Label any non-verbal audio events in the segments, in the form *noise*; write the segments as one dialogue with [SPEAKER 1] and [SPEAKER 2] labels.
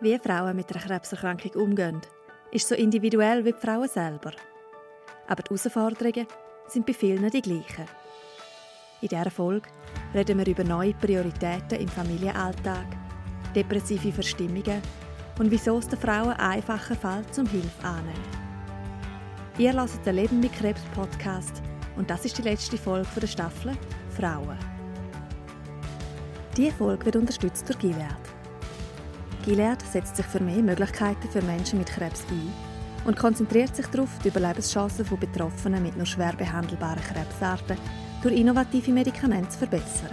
[SPEAKER 1] Wie Frauen mit einer Krebserkrankung umgehen, ist so individuell wie die Frauen selber. Aber die Herausforderungen sind bei vielen die gleichen. In dieser Folge reden wir über neue Prioritäten im Familienalltag, depressive Verstimmungen und wieso es den Frauen einfacher fällt, zum Hilfe annehmen. Ihr hört den Leben mit Krebs Podcast und das ist die letzte Folge der Staffel Frauen. Diese Folge wird unterstützt durch Gilead. Gilead setzt sich für mehr Möglichkeiten für Menschen mit Krebs ein und konzentriert sich darauf, die Überlebenschancen von Betroffenen mit nur schwer behandelbaren Krebsarten durch innovative Medikamente zu verbessern.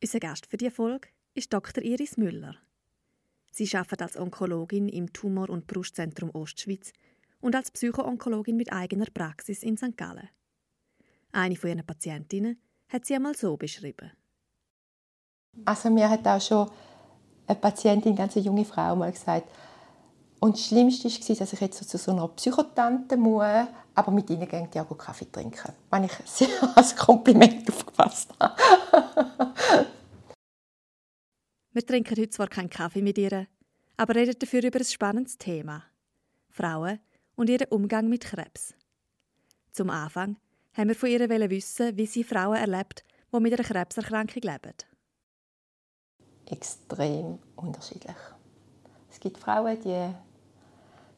[SPEAKER 1] Unser Gast für diese Folge ist Dr. Iris Müller. Sie arbeitet als Onkologin im Tumor- und Brustzentrum Ostschweiz und als Psychoonkologin mit eigener Praxis in St. Gallen. Eine von ihren Patientinnen hat sie einmal so beschrieben.
[SPEAKER 2] Also mir hat auch schon eine Patientin, eine ganz junge Frau, mal gesagt, und das Schlimmste war, dass ich jetzt zu so einer Psychotante muss, aber mit ihnen gehe ich auch Kaffee trinken. Wenn ich *laughs* sehr als Kompliment aufgefasst habe.
[SPEAKER 1] Wir trinken heute zwar keinen Kaffee mit ihr, aber reden dafür über ein spannendes Thema. Frauen und ihren Umgang mit Krebs. Zum Anfang haben wir von ihr wissen, wie sie Frauen erlebt, die mit einer Krebserkrankung leben.
[SPEAKER 2] Extrem unterschiedlich. Es gibt Frauen, die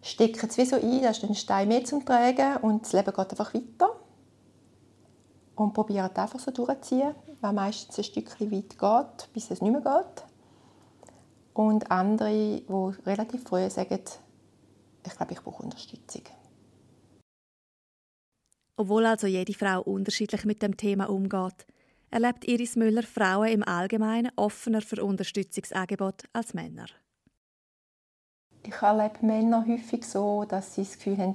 [SPEAKER 2] stecken es wie so ein, da ist ein Stein mehr zum Tragen und das Leben geht einfach weiter. Und probieren einfach so durchzuziehen, weil meistens ein Stückchen weit geht, bis es nicht mehr geht. Und andere, die relativ früh sagen, ich glaube, ich brauche Unterstützung.
[SPEAKER 1] Obwohl also jede Frau unterschiedlich mit dem Thema umgeht, erlebt Iris Müller Frauen im Allgemeinen offener für Unterstützungsangebote als Männer.
[SPEAKER 2] Ich erlebe Männer häufig so, dass sie das Gefühl haben,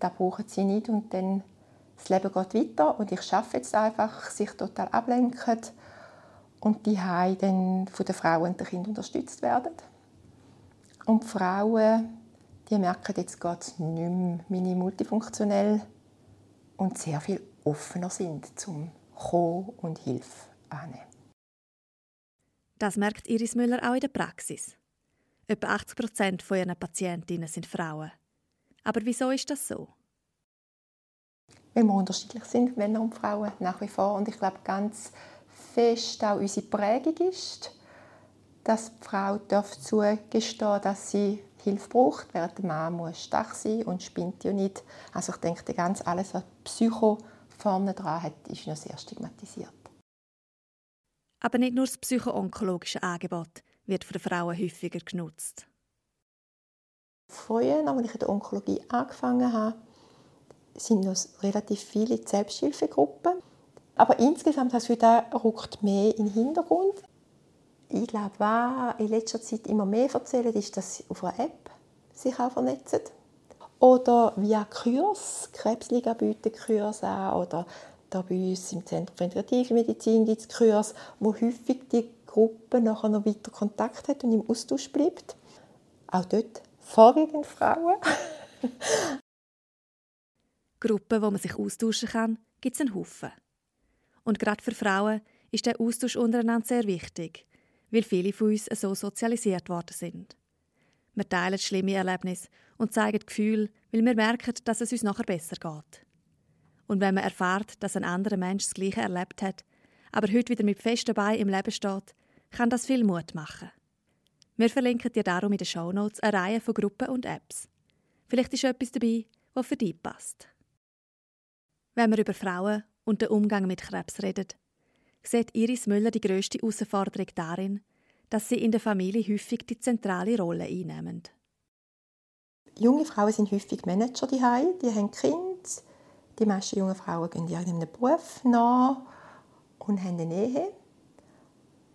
[SPEAKER 2] das brauchen sie nicht und dann das Leben geht weiter und ich schaffe jetzt einfach, sich total ablenken und die dann von den Frauen und den Kindern unterstützt werden. Und die Frauen, die merken, jetzt geht es nicht mehr mini multifunktionell und sehr viel offener sind zum Kommen und Hilfe annehmen.
[SPEAKER 1] Das merkt Iris Müller auch in der Praxis. Etwa 80 Prozent ihren Patientinnen sind Frauen. Aber wieso ist das so?
[SPEAKER 2] Weil wir unterschiedlich sind, Männer und Frauen, nach wie vor. Und ich glaube, ganz fest auch unsere Prägung ist, dass die Frau darf zugestehen dass sie Hilfe braucht, während der Mann muss stark sein und spinnt ja nicht. Also ich denke, ganz alles, was Psycho vorne dran hat, ist noch sehr stigmatisiert.
[SPEAKER 1] Aber nicht nur das psychoonkologische Angebot wird von den Frauen häufiger genutzt.
[SPEAKER 2] Früher, als ich in der Onkologie angefangen habe, sind noch relativ viele Selbsthilfegruppen. Aber insgesamt hast du da rückt mehr in den Hintergrund. Ich glaube, was in letzter Zeit immer mehr erzählt, ist, dass sie auf einer App sich auch vernetzen. Oder via Kurs, Krebsliga bietet Kurs an. Oder da bei uns im Zentrum für Integrative Medizin gibt es Kurs, wo häufig die Gruppe nachher noch weiter Kontakt hat und im Austausch bleibt. Auch dort vorwiegend Frauen. *laughs*
[SPEAKER 1] Gruppen, wo man sich austauschen kann, gibt es einen Haufen. Und gerade für Frauen ist der Austausch untereinander sehr wichtig, weil viele von uns so sozialisiert worden sind. Wir teilen schlimme Erlebnisse und zeigen Gefühle, weil wir merken, dass es uns nachher besser geht. Und wenn man erfährt, dass ein anderer Mensch das Gleiche erlebt hat, aber heute wieder mit festem Bein im Leben steht, kann das viel Mut machen. Wir verlinken dir darum in den Shownotes eine Reihe von Gruppen und Apps. Vielleicht ist etwas dabei, was für dich passt. Wenn wir über Frauen und den Umgang mit Krebs reden, sieht Iris Müller die grösste Herausforderung darin, dass sie in der Familie häufig die zentrale Rolle einnehmen.
[SPEAKER 2] Junge Frauen sind häufig Manager die die haben Kinder. Die meisten jungen Frauen gehen in einem Beruf nach und haben eine Ehe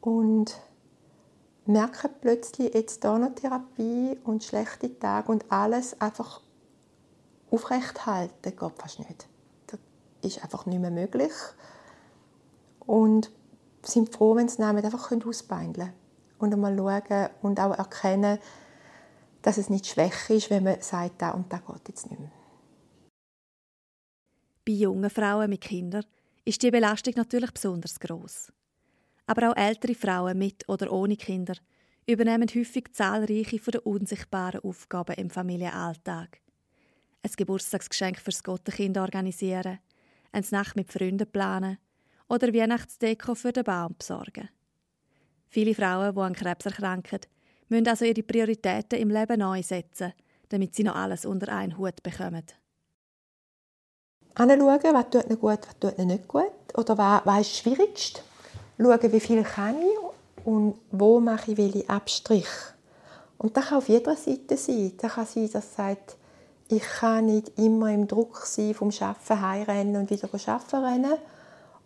[SPEAKER 2] und merken plötzlich jetzt hier noch Therapie und schlechte Tage und alles einfach aufrecht halten geht fast nicht ist einfach nicht mehr möglich. Und sind froh, wenn sie damit einfach ausbeindeln können. Und einmal schauen und auch erkennen, dass es nicht schwächer ist, wenn man sagt, da und da geht jetzt nicht mehr.
[SPEAKER 1] Bei jungen Frauen mit Kindern ist die Belastung natürlich besonders groß. Aber auch ältere Frauen mit oder ohne Kinder übernehmen häufig zahlreiche von den unsichtbaren Aufgaben im Familienalltag. Ein Geburtstagsgeschenk fürs Gottenkind organisieren, eine Nacht mit Freunden planen oder Weihnachtsdeko für den Baum besorgen. Viele Frauen, die an Krebs erkranken, müssen also ihre Prioritäten im Leben neu setzen, damit sie noch alles unter einen Hut bekommen.
[SPEAKER 2] Anschauen, was tut ihnen gut, was tut ihnen nicht gut. Oder was, was ist schwierigst. Schauen, wie viel kann ich und wo mache ich welche Abstrich. Und das kann auf jeder Seite sein. Das kann sein, dass sagt, ich kann nicht immer im Druck sein, vom Arbeiten heimrennen und wieder arbeiten rennen.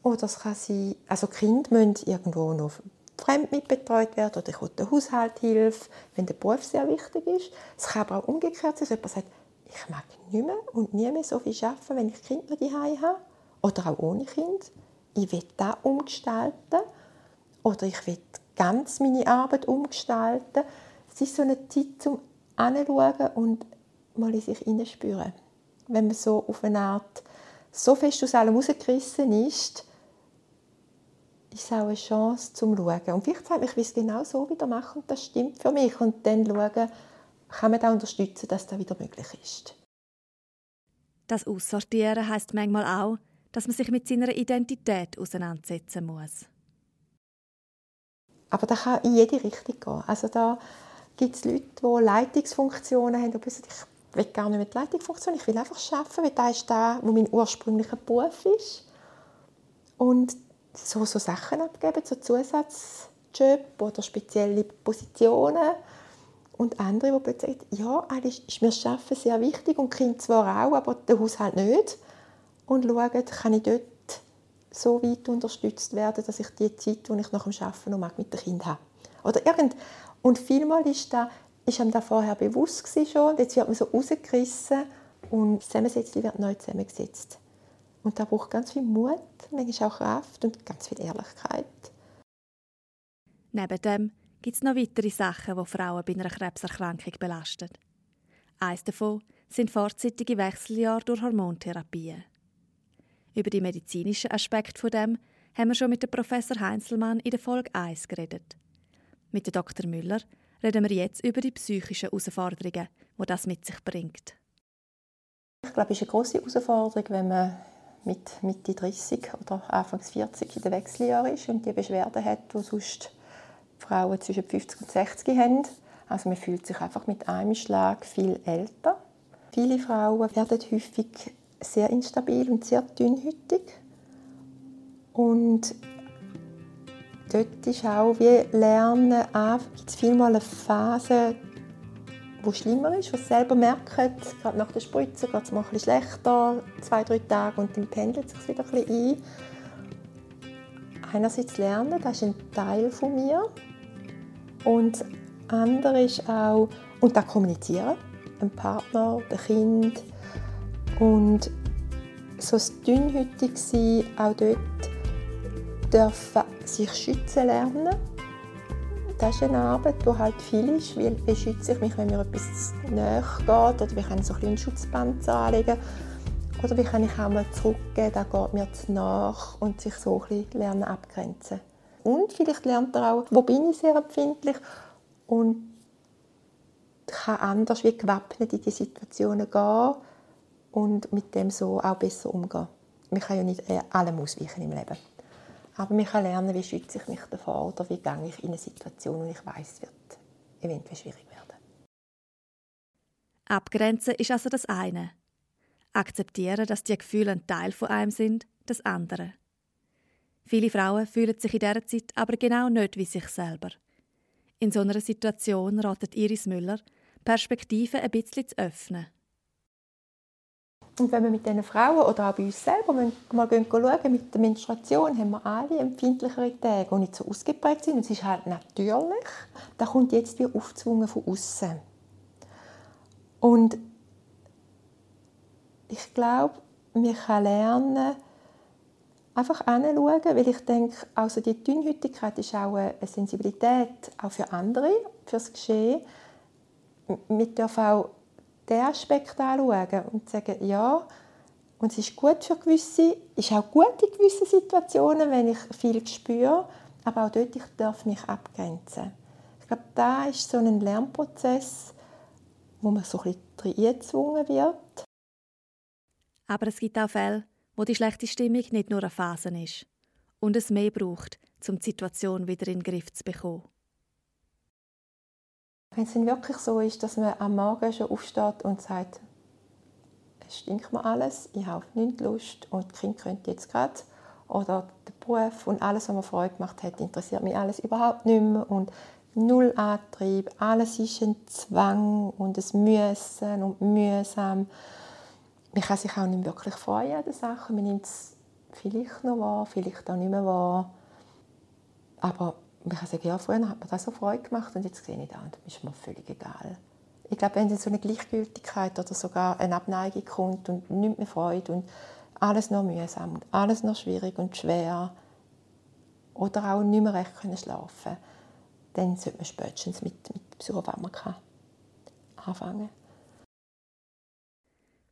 [SPEAKER 2] Oder es kann sein, also Kinder müssen irgendwo noch fremd mitbetreut werden oder ich will Haushalt Hilfe, wenn der Beruf sehr wichtig ist. Es kann aber auch umgekehrt sein, dass jemand sagt, ich mag nicht mehr und nie mehr so viel arbeiten, wenn ich Kinder daheim habe. Oder auch ohne Kind. Ich will das umgestalten. Oder ich will ganz meine Arbeit umgestalten. Es ist so eine Zeit zum Anschauen und mal in sich hineinspüren. Wenn man so auf eine Art so fest aus allem rausgerissen ist, ist es auch eine Chance zum Schauen. Und vielleicht sagt ich will es genau so wieder machen und das stimmt für mich. Und dann schauen, kann man da unterstützen, dass das wieder möglich ist.
[SPEAKER 1] Das Aussortieren heißt manchmal auch, dass man sich mit seiner Identität auseinandersetzen muss.
[SPEAKER 2] Aber das kann in jede Richtung gehen. Also da gibt es Leute, die Leitungsfunktionen haben und sagen, ich will gar nicht mit Leitungsfunktion, ich will einfach arbeiten, weil das ist das, wo mein ursprünglicher Beruf ist. Und so, so Sachen abgeben, so Zusatzjob oder spezielle Positionen. Und andere, die plötzlich sagen, ja, eigentlich ist mir das Arbeiten sehr wichtig und Kind zwar auch, aber der Haushalt nicht. Und schauen, kann ich dort so weit unterstützt werden, dass ich die Zeit, die ich nach dem Arbeiten noch mag, mit dem Kind habe. Oder irgend und vielmal ist, da, ist einem da vorher bewusst schon, jetzt wird man so rausgerissen und das Zusammensetzung wird neu zusammengesetzt. Und da braucht ganz viel Mut, manchmal auch Kraft und ganz viel Ehrlichkeit.
[SPEAKER 1] Neben dem gibt es noch weitere Sachen, die Frauen bei einer Krebserkrankung belasten. Eines davon sind vorzeitige Wechseljahre durch Hormontherapien. Über die medizinischen Aspekte von dem haben wir schon mit dem Professor Heinzelmann in der Folge 1 geredet. Mit dem Dr. Müller reden wir jetzt über die psychischen Herausforderungen, die das mit sich bringt.
[SPEAKER 2] Ich glaube, es ist eine große Herausforderung, wenn man mit Mitte 30 oder Anfang 40 in der Wechseljahr ist und die Beschwerden hat, die sonst Frauen zwischen 50 und 60 haben. Also man fühlt sich einfach mit einem Schlag viel älter. Viele Frauen werden häufig sehr instabil und sehr dünnhütig. Und dort ist auch wie Lernen, gibt es vielmal eine Phase, wo schlimmer ist, was selber merkt, gerade nach der Spritze geht es mal ein schlechter, zwei, drei Tage und dann pendelt es sich wieder ein bisschen ein. Einerseits lernen, das ist ein Teil von mir. Und andere ist auch, und da kommunizieren, ein Partner, ein Kind. Und so das dünnhütig sein, auch dort dürfen sich schützen lernen das ist eine Arbeit, die halt viel ist. Wie beschütze ich mich, wenn mir etwas näher geht? Oder wie kann ich so ein Schutzband anlegen? Oder wie kann ich auch mal zurückgehen, da geht mir zu nach und sich so ein bisschen lernen abgrenzen. Und vielleicht lernt er auch, wo bin ich sehr empfindlich und kann anders wie gewappnet in die Situationen gehen und mit dem so auch besser umgehen. Man kann ja nicht allem ausweichen im Leben. Aber man kann lernen, wie schütze ich mich davor oder wie gehe ich in eine Situation, wo ich weiß, es wird eventuell schwierig werden.
[SPEAKER 1] Abgrenzen ist also das eine. Akzeptieren, dass die Gefühle ein Teil von einem sind, das andere. Viele Frauen fühlen sich in dieser Zeit aber genau nicht wie sich selber. In so einer Situation ratet Iris Müller, Perspektiven ein bisschen zu öffnen
[SPEAKER 2] und wenn wir mit diesen Frauen oder auch bei uns selber mal schauen, mit der Menstruation haben wir alle empfindlichere Tage, die nicht so ausgeprägt sind. Und es ist halt natürlich, da kommt jetzt wie aufzwungen von außen. Und ich glaube, wir können lernen, einfach hinschauen, weil ich denke, also die Dünnhütigkeit ist auch eine Sensibilität auch für andere, für das Geschehen. wir dürfen auch diesen Aspekt anschauen und sagen, ja, und es ist gut für gewisse, ist auch gut in gewissen Situationen, wenn ich viel spüre, aber auch dort ich darf mich abgrenzen. Ich glaube, da ist so ein Lernprozess, wo man so ein bisschen wird.
[SPEAKER 1] Aber es gibt auch Fälle, wo die schlechte Stimmung nicht nur eine Phase ist und es mehr braucht, um die Situation wieder in den Griff zu bekommen.
[SPEAKER 2] Wenn es dann wirklich so ist, dass man am Morgen schon aufsteht und sagt, es stinkt mir alles, ich habe nicht Lust und das Kind könnte jetzt gerade oder der Beruf und alles, was mir Freude gemacht hat, interessiert mich alles überhaupt nicht mehr und null Antrieb, alles ist ein Zwang und es Müssen und mühsam. Man kann sich auch nicht wirklich freuen an den Sachen, man nimmt es vielleicht noch wahr, vielleicht auch nicht mehr wahr, aber ich kann sagen, ja, früher hat mir das so Freude gemacht und jetzt sehe ich das und das ist mir völlig egal. Ich glaube, wenn so eine Gleichgültigkeit oder sogar eine Abneigung kommt und nichts mehr Freude und alles noch mühsam und alles noch schwierig und schwer oder auch nicht mehr recht können schlafen dann sollte man spätestens mit, mit Psychopharmaka anfangen.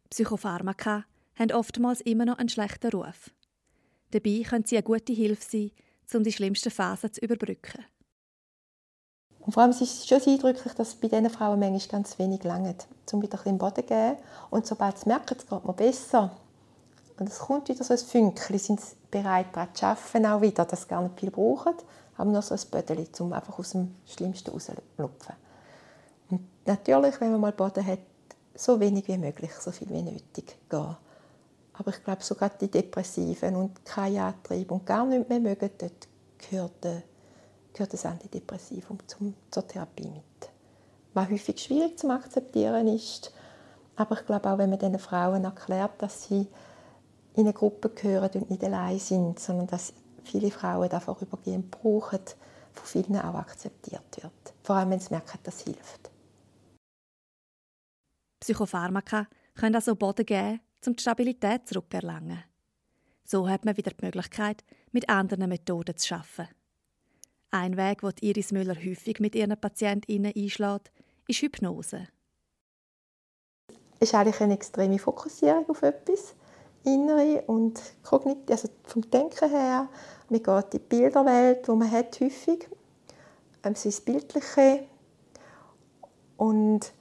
[SPEAKER 1] Psychopharmaka haben oftmals immer noch einen schlechten Ruf. Dabei können sie eine gute Hilfe sein, um die schlimmsten Phasen zu überbrücken.
[SPEAKER 2] Und vor allem ist es schon eindrücklich, dass bei diesen Frauen manchmal ganz wenig langt, um wieder ein Boden zu geben. Und sobald sie merken, es geht mir besser, und es kommt wieder so ein Fünkchen, sind sie bereit, daran zu arbeiten, auch wieder, dass sie gar nicht viel brauchen, aber nur so ein Bödeli, um einfach aus dem Schlimmsten rauszulupfen. Und natürlich, wenn man mal Boden hat, so wenig wie möglich, so viel wie nötig gehen. Aber ich glaube, sogar die Depressiven und kein Antrieb und gar nicht mehr mögen, dort gehört, gehört das Antidepressivum zum, zur Therapie mit. Was häufig schwierig zu akzeptieren ist, aber ich glaube auch, wenn man diesen Frauen erklärt, dass sie in eine Gruppe gehören und nicht allein sind, sondern dass viele Frauen das vorübergehend brauchen, von vielen auch akzeptiert wird. Vor allem, wenn sie merken, dass es hilft.
[SPEAKER 1] Psychopharmaka können also Boden geben, um die Stabilität zurückerlangen. So hat man wieder die Möglichkeit, mit anderen Methoden zu arbeiten. Ein Weg, den Iris Müller häufig mit ihren PatientInnen einschlägt, ist Hypnose.
[SPEAKER 2] Es ist eigentlich eine extreme Fokussierung auf etwas, innere und kognitiv, also vom Denken her. Man geht in die Bilderwelt, die man hat, häufig. Es ist Bildliche. Und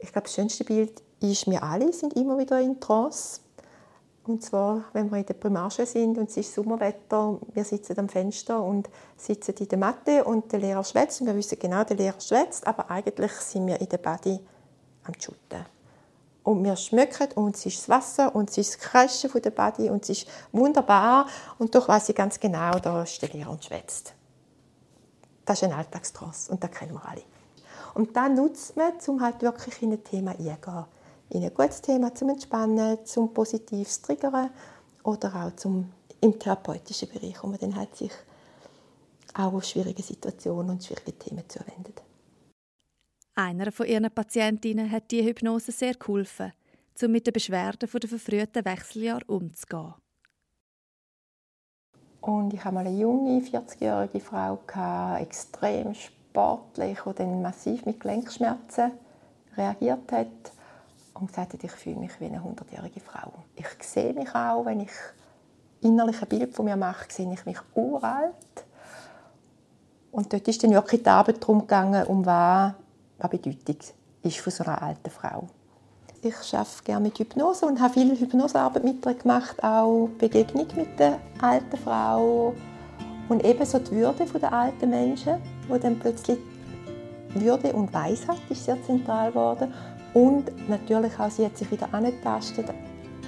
[SPEAKER 2] ich glaube, das schönste Bild ist, wir alle sind immer wieder in Trance. Und zwar, wenn wir in der Primarschule sind und es ist Sommerwetter, wir sitzen am Fenster und sitzen in der Matte und der Lehrer schwätzt. Und wir wissen genau, der Lehrer schwätzt, aber eigentlich sind wir in der Body am Shooten. Und wir schmecken und es ist das Wasser und es ist das Kreischen von der Body und es ist wunderbar. Und doch weiß ich ganz genau, da ist der Lehrer und schwätzt. Das ist ein Alltagstrance und das kennen wir alle. Und dann nutzt man, um halt wirklich in ein Thema einzugehen in ein gutes Thema zum Entspannen, zum Positives triggern oder auch zum, im therapeutischen Bereich, wo man dann halt sich auch auf schwierige Situationen und schwierige Themen zuwendet.
[SPEAKER 1] Einer von ihren Patientinnen hat die Hypnose sehr geholfen, um mit den Beschwerden der verfrühten Wechseljahre umzugehen.
[SPEAKER 2] Und ich hatte mal eine junge, 40-jährige Frau, extrem sportlich, die dann massiv mit Gelenkschmerzen reagiert hat und gesagt hat, ich fühle mich wie eine 100-jährige Frau. Ich sehe mich auch, wenn ich innerlich ein Bild von mir mache, sehe ich mich uralt. Und dort ist dann wirklich die Arbeit darum gegangen, um was, was Bedeutung ist von so einer alten Frau. Ich arbeite gerne mit Hypnose und habe viel Hypnosearbeit mit ihr gemacht, auch Begegnung mit der alten Frau und ebenso die Würde der alten Menschen, wo dann plötzlich Würde und Weisheit ist sehr zentral geworden und natürlich auch, sie hat sich wieder angetastet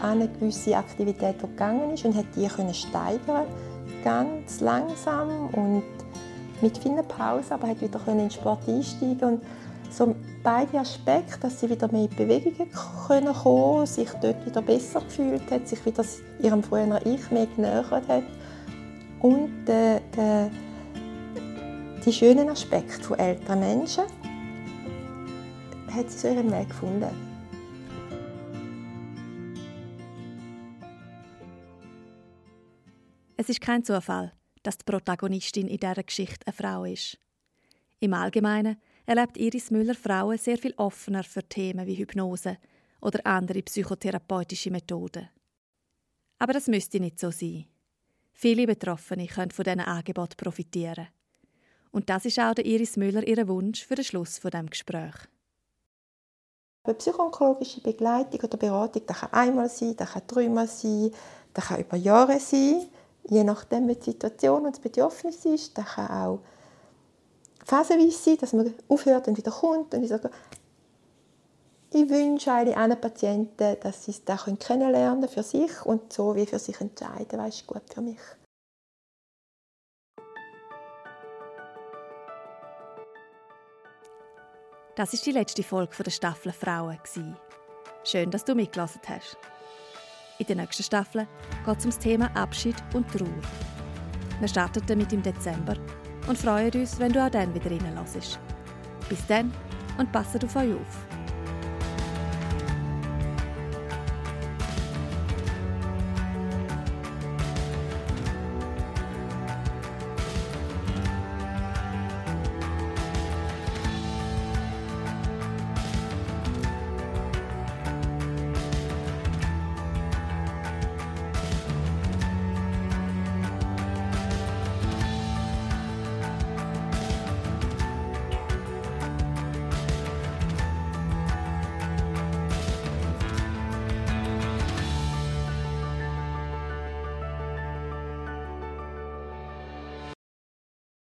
[SPEAKER 2] an eine gewisse Aktivität, die gegangen ist und hat die können steigern ganz langsam und mit vielen Pausen, aber hat wieder können in den Sport einsteigen und so beide Aspekte, dass sie wieder mehr in Bewegungen können kommen, sich dort wieder besser gefühlt hat, sich wieder ihrem früheren Ich mehr genähert hat. Und äh, äh, die schönen Aspekte von älteren Menschen hat sie so ihren Weg gefunden.
[SPEAKER 1] Es ist kein Zufall, dass die Protagonistin in dieser Geschichte eine Frau ist. Im Allgemeinen erlebt Iris Müller Frauen sehr viel offener für Themen wie Hypnose oder andere psychotherapeutische Methoden. Aber das müsste nicht so sein. Viele Betroffene können von diesen Angeboten profitieren. Und das ist auch der Iris Müller ihr Wunsch für den Schluss von dem Gespräch.
[SPEAKER 2] Eine psychoonkologische Begleitung oder Beratung das kann einmal sein, das kann dreimal sein, das kann über Jahre sein, je nachdem, wie die Situation und das Bedürfnis ist. Das kann auch phasenweise sein, dass man aufhört und wieder kommt und wieder ich wünsche allen Patienten, dass sie es da kennenlernen für sich und so wie für sich entscheiden, was ist gut für mich.
[SPEAKER 1] Das ist die letzte Folge der Staffel Frauen. Schön, dass du mitgelassen hast. In der nächsten Staffel geht es um das Thema Abschied und Trauer. Wir starten damit im Dezember und freuen uns, wenn du auch dann wieder reinlässt. Bis dann und passet auf euch auf.